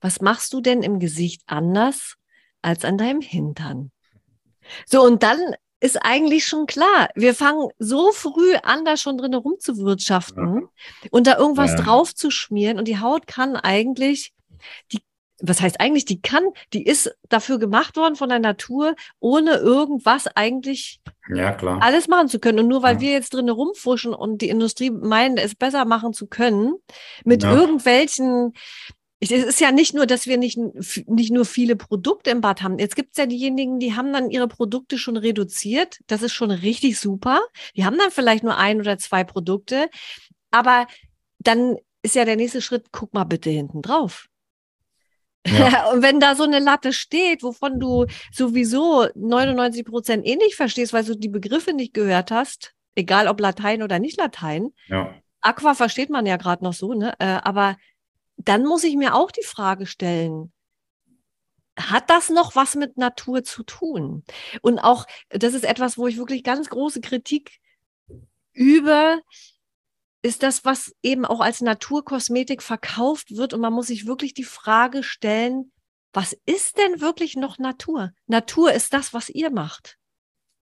was machst du denn im Gesicht anders als an deinem Hintern? So, und dann ist eigentlich schon klar. Wir fangen so früh an, da schon drin rumzuwirtschaften ja. und da irgendwas ja. drauf zu schmieren. Und die Haut kann eigentlich, die, was heißt eigentlich, die kann, die ist dafür gemacht worden von der Natur, ohne irgendwas eigentlich ja, klar. alles machen zu können. Und nur weil ja. wir jetzt drin rumfuschen und die Industrie meint, es besser machen zu können, mit irgendwelchen es ist ja nicht nur, dass wir nicht, nicht nur viele Produkte im Bad haben. Jetzt gibt es ja diejenigen, die haben dann ihre Produkte schon reduziert. Das ist schon richtig super. Die haben dann vielleicht nur ein oder zwei Produkte. Aber dann ist ja der nächste Schritt, guck mal bitte hinten drauf. Ja. (laughs) Und wenn da so eine Latte steht, wovon du sowieso 99 Prozent eh nicht verstehst, weil du die Begriffe nicht gehört hast, egal ob Latein oder nicht Latein. Ja. Aqua versteht man ja gerade noch so, ne? Äh, aber dann muss ich mir auch die Frage stellen, hat das noch was mit Natur zu tun? Und auch, das ist etwas, wo ich wirklich ganz große Kritik übe, ist das, was eben auch als Naturkosmetik verkauft wird. Und man muss sich wirklich die Frage stellen, was ist denn wirklich noch Natur? Natur ist das, was ihr macht.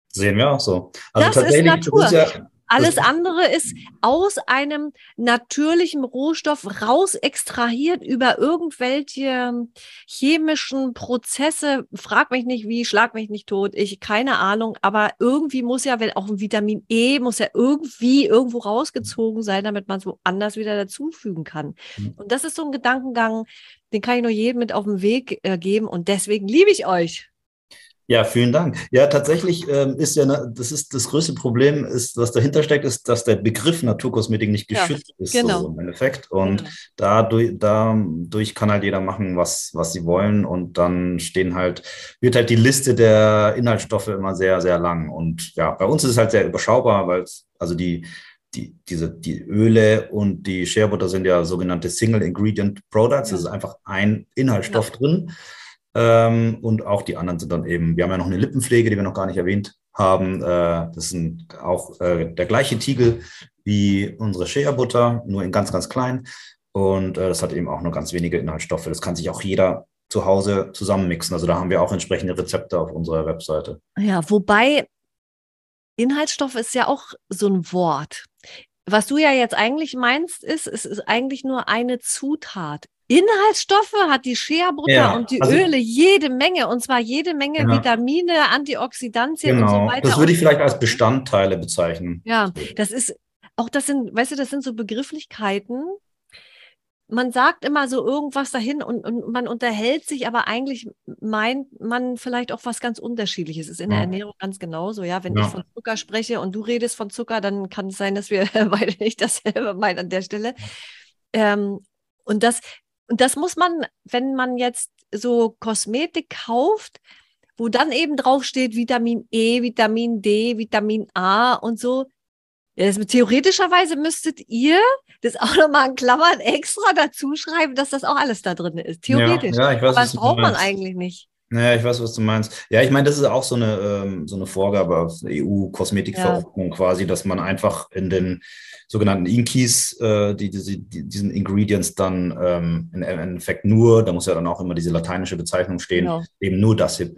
Sehen wir auch so. Also das ist Natur. Ist ja, alles andere ist aus einem natürlichen Rohstoff raus extrahiert über irgendwelche chemischen Prozesse. Frag mich nicht wie, schlag mich nicht tot. Ich keine Ahnung, aber irgendwie muss ja, wenn auch ein Vitamin E muss ja irgendwie irgendwo rausgezogen sein, damit man es woanders wieder dazufügen kann. Mhm. Und das ist so ein Gedankengang, den kann ich nur jedem mit auf den Weg äh, geben und deswegen liebe ich euch. Ja, vielen Dank. Ja, tatsächlich ähm, ist ja, das ist das größte Problem, ist, was dahinter steckt, ist, dass der Begriff Naturkosmetik nicht geschützt ja, ist, genau. so im Endeffekt. Und genau. dadurch, dadurch kann halt jeder machen, was, was sie wollen. Und dann stehen halt, wird halt die Liste der Inhaltsstoffe immer sehr, sehr lang. Und ja, bei uns ist es halt sehr überschaubar, weil es, also die, die, diese, die Öle und die Shea Butter sind ja sogenannte Single Ingredient Products. Ja. Das ist einfach ein Inhaltsstoff ja. drin. Ähm, und auch die anderen sind dann eben, wir haben ja noch eine Lippenpflege, die wir noch gar nicht erwähnt haben. Äh, das ist auch äh, der gleiche Tiegel wie unsere Shea-Butter, nur in ganz, ganz klein. Und äh, das hat eben auch nur ganz wenige Inhaltsstoffe. Das kann sich auch jeder zu Hause zusammenmixen. Also da haben wir auch entsprechende Rezepte auf unserer Webseite. Ja, wobei Inhaltsstoff ist ja auch so ein Wort. Was du ja jetzt eigentlich meinst, ist, es ist eigentlich nur eine Zutat. Inhaltsstoffe hat die Shea-Butter ja, und die also, Öle jede Menge und zwar jede Menge ja. Vitamine, Antioxidantien genau. und so genau. weiter. Das würde ich vielleicht als Bestandteile bezeichnen. Ja, das ist auch das sind, weißt du, das sind so Begrifflichkeiten. Man sagt immer so irgendwas dahin und, und man unterhält sich, aber eigentlich meint man vielleicht auch was ganz Unterschiedliches. Ist in ja. der Ernährung ganz genauso. Ja, wenn ich von Zucker spreche und du redest von Zucker, dann kann es sein, dass wir (laughs) beide nicht dasselbe meinen an der Stelle. Ähm, und das, und das muss man, wenn man jetzt so Kosmetik kauft, wo dann eben draufsteht Vitamin E, Vitamin D, Vitamin A und so. Das, theoretischerweise müsstet ihr das auch nochmal in Klammern extra dazu schreiben, dass das auch alles da drin ist. Theoretisch. Ja, ja, ich weiß, Aber das braucht man eigentlich nicht. Naja, ich weiß, was du meinst. Ja, ich meine, das ist auch so eine, ähm, so eine Vorgabe EU-Kosmetikverordnung ja. quasi, dass man einfach in den sogenannten Inkeys, äh, die, die, die, diesen Ingredients dann ähm, im Endeffekt nur, da muss ja dann auch immer diese lateinische Bezeichnung stehen, genau. eben nur das hier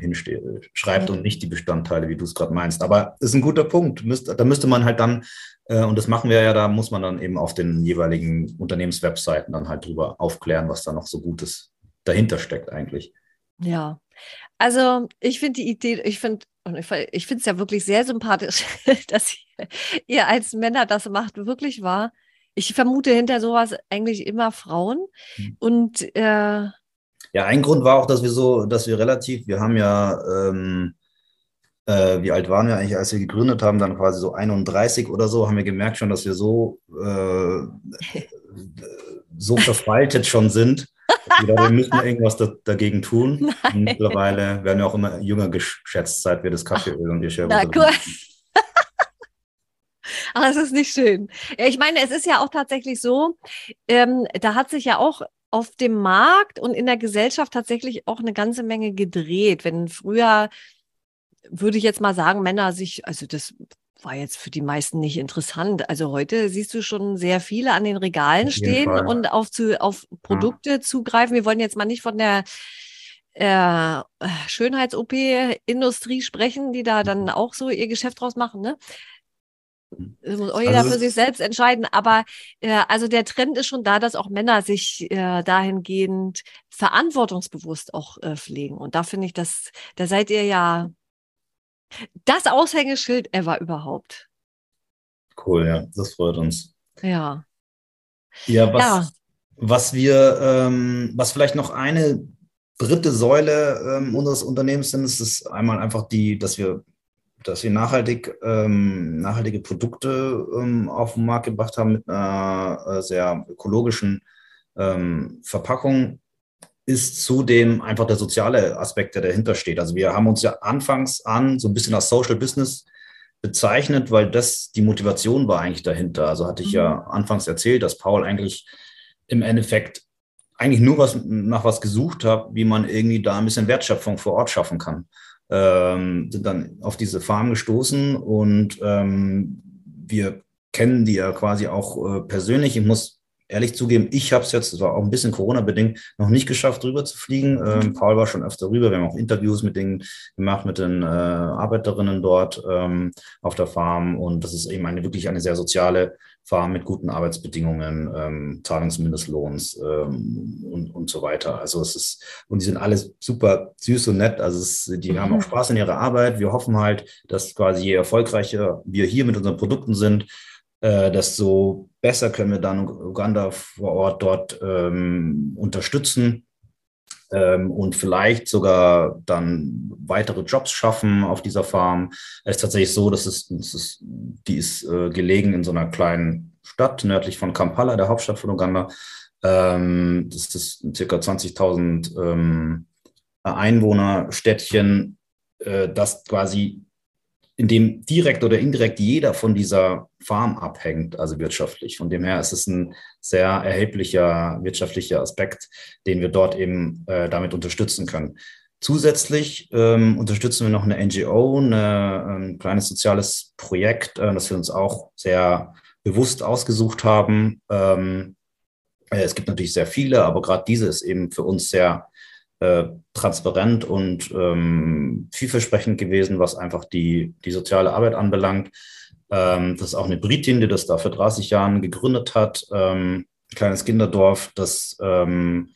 schreibt ja. und nicht die Bestandteile, wie du es gerade meinst. Aber das ist ein guter Punkt. Müsst, da müsste man halt dann, äh, und das machen wir ja, da muss man dann eben auf den jeweiligen Unternehmenswebseiten dann halt drüber aufklären, was da noch so Gutes dahinter steckt eigentlich. Ja, also ich finde die Idee, ich finde, und ich, finde es ja wirklich sehr sympathisch, (laughs) dass ihr als Männer das macht, wirklich wahr. Ich vermute hinter sowas eigentlich immer Frauen. Hm. Und äh, ja, ein Grund war auch, dass wir so, dass wir relativ, wir haben ja, ähm, äh, wie alt waren wir eigentlich, als wir gegründet haben, dann quasi so 31 oder so, haben wir gemerkt schon, dass wir so, äh, (laughs) so verfaltet schon sind, wir müssen irgendwas da, dagegen tun. (laughs) Mittlerweile werden wir auch immer jünger geschätzt, seit wir das Kaffeeöl und die Schere Na, cool. Ach, (laughs) das ist nicht schön. Ja, ich meine, es ist ja auch tatsächlich so, ähm, da hat sich ja auch auf dem Markt und in der Gesellschaft tatsächlich auch eine ganze Menge gedreht. Wenn früher, würde ich jetzt mal sagen, Männer sich, also das war jetzt für die meisten nicht interessant. Also heute siehst du schon sehr viele an den Regalen stehen Fall. und auf, zu, auf Produkte ja. zugreifen. Wir wollen jetzt mal nicht von der äh, Schönheits-OP-Industrie sprechen, die da dann auch so ihr Geschäft draus machen, ne? Das muss auch jeder also, für sich selbst entscheiden. Aber äh, also der Trend ist schon da, dass auch Männer sich äh, dahingehend verantwortungsbewusst auch äh, pflegen. Und da finde ich, dass da seid ihr ja das Aushängeschild ever überhaupt. Cool, ja, das freut uns. Ja. Ja, was, ja. Was wir, ähm, was vielleicht noch eine dritte Säule ähm, unseres Unternehmens sind, ist, ist einmal einfach die, dass wir, dass wir nachhaltig, ähm, nachhaltige Produkte ähm, auf den Markt gebracht haben mit einer äh, sehr ökologischen ähm, Verpackung ist zudem einfach der soziale Aspekt, der dahinter steht. Also wir haben uns ja anfangs an so ein bisschen als Social Business bezeichnet, weil das die Motivation war eigentlich dahinter. Also hatte ich ja mhm. anfangs erzählt, dass Paul eigentlich im Endeffekt eigentlich nur was nach was gesucht hat, wie man irgendwie da ein bisschen Wertschöpfung vor Ort schaffen kann. Ähm, sind dann auf diese Farm gestoßen und ähm, wir kennen die ja quasi auch äh, persönlich. Ich muss ehrlich zugeben, ich habe es jetzt, das war auch ein bisschen Corona-bedingt, noch nicht geschafft, rüber zu fliegen. Ähm, Paul war schon öfter rüber. Wir haben auch Interviews mit denen gemacht, mit den äh, Arbeiterinnen dort ähm, auf der Farm. Und das ist eben eine wirklich eine sehr soziale Farm mit guten Arbeitsbedingungen, ähm, Zahlungsmindestlohns ähm, und, und so weiter. Also es ist, und die sind alle super süß und nett. Also es, die mhm. haben auch Spaß in ihrer Arbeit. Wir hoffen halt, dass quasi je erfolgreicher wir hier mit unseren Produkten sind, äh, desto besser können wir dann Uganda vor Ort dort ähm, unterstützen ähm, und vielleicht sogar dann weitere Jobs schaffen auf dieser Farm. Es ist tatsächlich so, dass es, es ist, die ist äh, gelegen in so einer kleinen Stadt nördlich von Kampala, der Hauptstadt von Uganda. Ähm, das ist circa 20.000 ähm, Einwohnerstädtchen, äh, das quasi in dem direkt oder indirekt jeder von dieser Farm abhängt, also wirtschaftlich. Von dem her ist es ein sehr erheblicher wirtschaftlicher Aspekt, den wir dort eben äh, damit unterstützen können. Zusätzlich ähm, unterstützen wir noch eine NGO, eine, ein kleines soziales Projekt, äh, das wir uns auch sehr bewusst ausgesucht haben. Ähm, äh, es gibt natürlich sehr viele, aber gerade diese ist eben für uns sehr äh, transparent und ähm, vielversprechend gewesen, was einfach die, die soziale Arbeit anbelangt. Ähm, das ist auch eine Britin, die das da vor 30 Jahren gegründet hat. Ähm, kleines Kinderdorf, das ähm,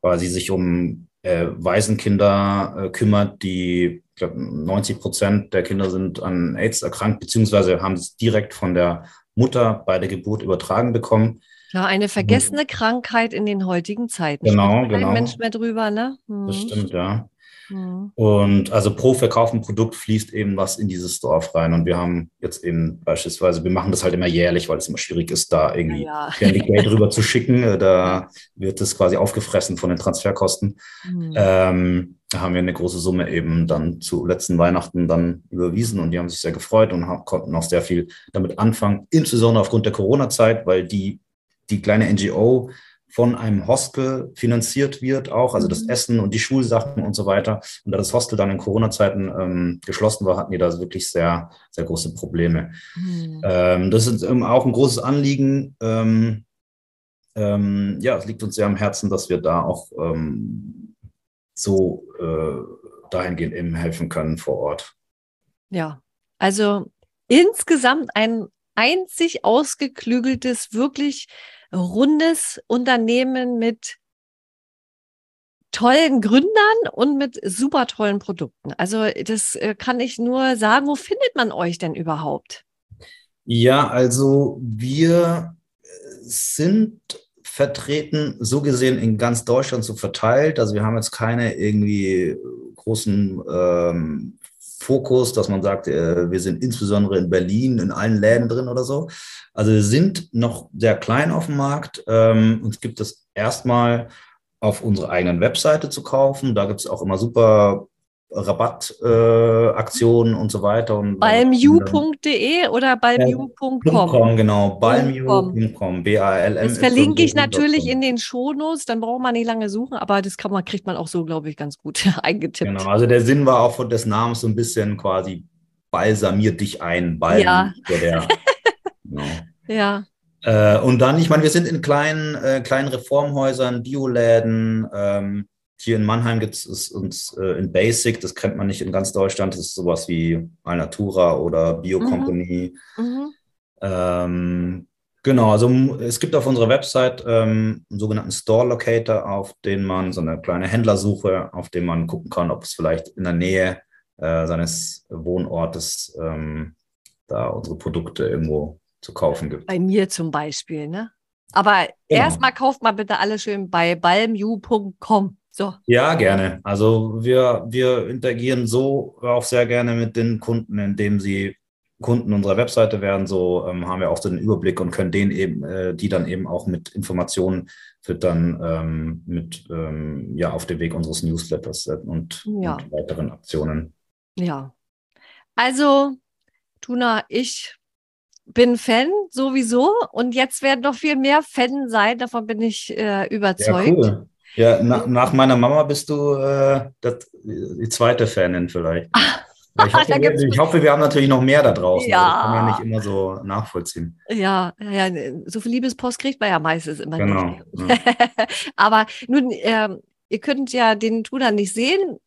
quasi sich um äh, Waisenkinder äh, kümmert, die, ich glaube, 90 Prozent der Kinder sind an AIDS erkrankt, beziehungsweise haben es direkt von der Mutter bei der Geburt übertragen bekommen. Ja, eine vergessene mhm. Krankheit in den heutigen Zeiten. Genau, Spricht genau. Kein Mensch mehr drüber, ne? Mhm. Das stimmt, ja. Mhm. Und also pro verkauften Produkt fließt eben was in dieses Dorf rein. Und wir haben jetzt eben beispielsweise, wir machen das halt immer jährlich, weil es immer schwierig ist, da irgendwie ja, ja. (laughs) Geld rüber zu schicken. Äh, da wird das quasi aufgefressen von den Transferkosten. Mhm. Ähm, da haben wir eine große Summe eben dann zu letzten Weihnachten dann überwiesen und die haben sich sehr gefreut und haben, konnten auch sehr viel damit anfangen, insbesondere aufgrund der Corona-Zeit, weil die die kleine NGO von einem Hostel finanziert wird, auch, also das mhm. Essen und die Schulsachen und so weiter. Und da das Hostel dann in Corona-Zeiten ähm, geschlossen war, hatten die da wirklich sehr, sehr große Probleme. Mhm. Ähm, das ist auch ein großes Anliegen. Ähm, ähm, ja, es liegt uns sehr am Herzen, dass wir da auch ähm, so äh, dahingehend eben helfen können vor Ort. Ja, also insgesamt ein einzig ausgeklügeltes, wirklich rundes Unternehmen mit tollen Gründern und mit super tollen Produkten. Also das äh, kann ich nur sagen. Wo findet man euch denn überhaupt? Ja, also wir äh, sind vertreten, so gesehen in ganz Deutschland so verteilt. Also wir haben jetzt keine irgendwie großen ähm, Fokus, dass man sagt, äh, wir sind insbesondere in Berlin in allen Läden drin oder so. Also wir sind noch sehr klein auf dem Markt. Ähm, uns gibt es erstmal auf unserer eigenen Webseite zu kaufen. Da gibt es auch immer super Rabattaktionen äh, und so weiter. Und balmu.de oder balmu.com? genau, balmu.com, B-A-L-M. Das verlinke ich natürlich in den Shownotes, dann braucht man nicht lange suchen, aber das kann man, kriegt man auch so, glaube ich, ganz gut (laughs) eingetippt. Genau, also der Sinn war auch von des Namens so ein bisschen quasi balsamier dich ein, Balm. Ja. Der, (laughs) genau. ja. Äh, und dann, ich meine, wir sind in kleinen, äh, kleinen Reformhäusern, Bioläden, ähm, hier in Mannheim gibt es uns äh, in Basic, das kennt man nicht in ganz Deutschland, das ist sowas wie Alnatura oder Biocompany. Mhm. Mhm. Ähm, genau, also es gibt auf unserer Website ähm, einen sogenannten Store Locator, auf den man so eine kleine Händlersuche, auf dem man gucken kann, ob es vielleicht in der Nähe äh, seines Wohnortes ähm, da unsere Produkte irgendwo zu kaufen gibt. Bei mir zum Beispiel, ne? Aber genau. erstmal kauft mal bitte alles schön bei balmu.com. So. Ja, gerne. Also wir, wir interagieren so auch sehr gerne mit den Kunden, indem sie Kunden unserer Webseite werden. So ähm, haben wir auch den Überblick und können denen eben, äh, die dann eben auch mit Informationen füttern, ähm, mit ähm, ja auf dem Weg unseres Newsletters und, ja. und weiteren Aktionen. Ja. Also, Tuna, ich bin Fan sowieso und jetzt werden noch viel mehr Fan sein, davon bin ich äh, überzeugt. Ja, cool. Ja, na, nach meiner Mama bist du äh, das, die zweite Fanin vielleicht. Ich (laughs) hoffe, wir, ich hoffe, wir haben natürlich noch mehr da draußen. Ja. Das kann man ja nicht immer so nachvollziehen. Ja, ja so viel Liebespost kriegt man ja meistens immer genau, nicht. Ja. (laughs) Aber nun, äh, ihr könnt ja den Tuna nicht sehen.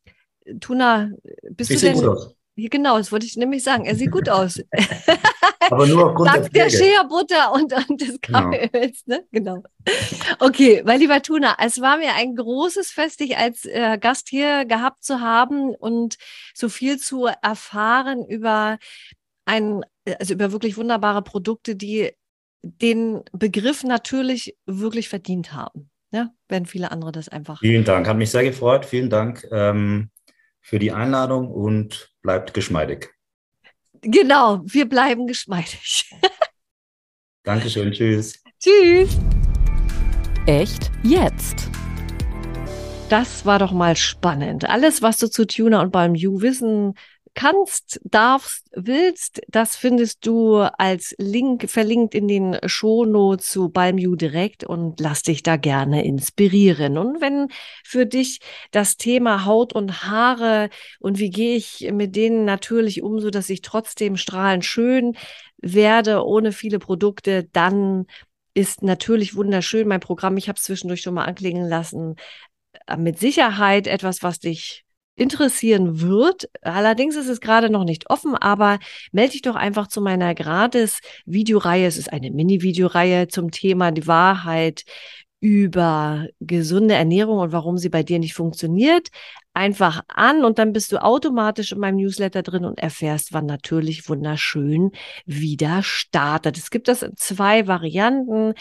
Tuna, bist ich du denn? Gut aus. Genau, das wollte ich nämlich sagen. Er sieht gut aus. (laughs) Aber nur aufgrund Dank der, der Shea-Butter und, und des. Kaffeeöls. Genau. Ne? genau. Okay, mein lieber Tuna, es war mir ein großes Fest, dich als äh, Gast hier gehabt zu haben und so viel zu erfahren über ein, also über wirklich wunderbare Produkte, die den Begriff natürlich wirklich verdient haben. Ja, ne? wenn viele andere das einfach. Vielen Dank, hat mich sehr gefreut. Vielen Dank. Ähm, für die Einladung und bleibt geschmeidig. Genau, wir bleiben geschmeidig. (laughs) Dankeschön, tschüss. Tschüss. Echt jetzt? Das war doch mal spannend. Alles, was du zu Tuner und beim You wissen kannst, darfst, willst, das findest du als Link verlinkt in den Shownotes zu Balmu direkt und lass dich da gerne inspirieren. Und wenn für dich das Thema Haut und Haare und wie gehe ich mit denen natürlich um, so dass ich trotzdem strahlend schön werde ohne viele Produkte, dann ist natürlich wunderschön mein Programm. Ich habe es zwischendurch schon mal anklingen lassen. Äh, mit Sicherheit etwas, was dich interessieren wird. Allerdings ist es gerade noch nicht offen, aber melde dich doch einfach zu meiner gratis Videoreihe. Es ist eine Mini-Videoreihe zum Thema die Wahrheit über gesunde Ernährung und warum sie bei dir nicht funktioniert. Einfach an und dann bist du automatisch in meinem Newsletter drin und erfährst, wann natürlich wunderschön wieder startet. Es gibt das in zwei Varianten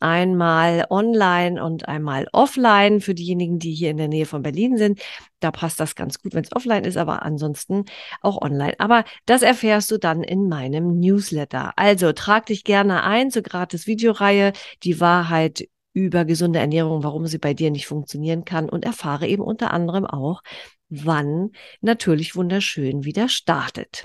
einmal online und einmal offline für diejenigen, die hier in der Nähe von Berlin sind. Da passt das ganz gut, wenn es offline ist, aber ansonsten auch online. Aber das erfährst du dann in meinem Newsletter. Also trag dich gerne ein zur gratis Videoreihe Die Wahrheit über gesunde Ernährung, warum sie bei dir nicht funktionieren kann und erfahre eben unter anderem auch, wann natürlich wunderschön wieder startet.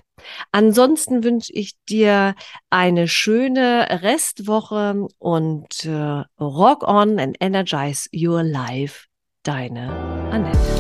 Ansonsten wünsche ich dir eine schöne Restwoche und äh, rock on and energize your life. Deine Annette.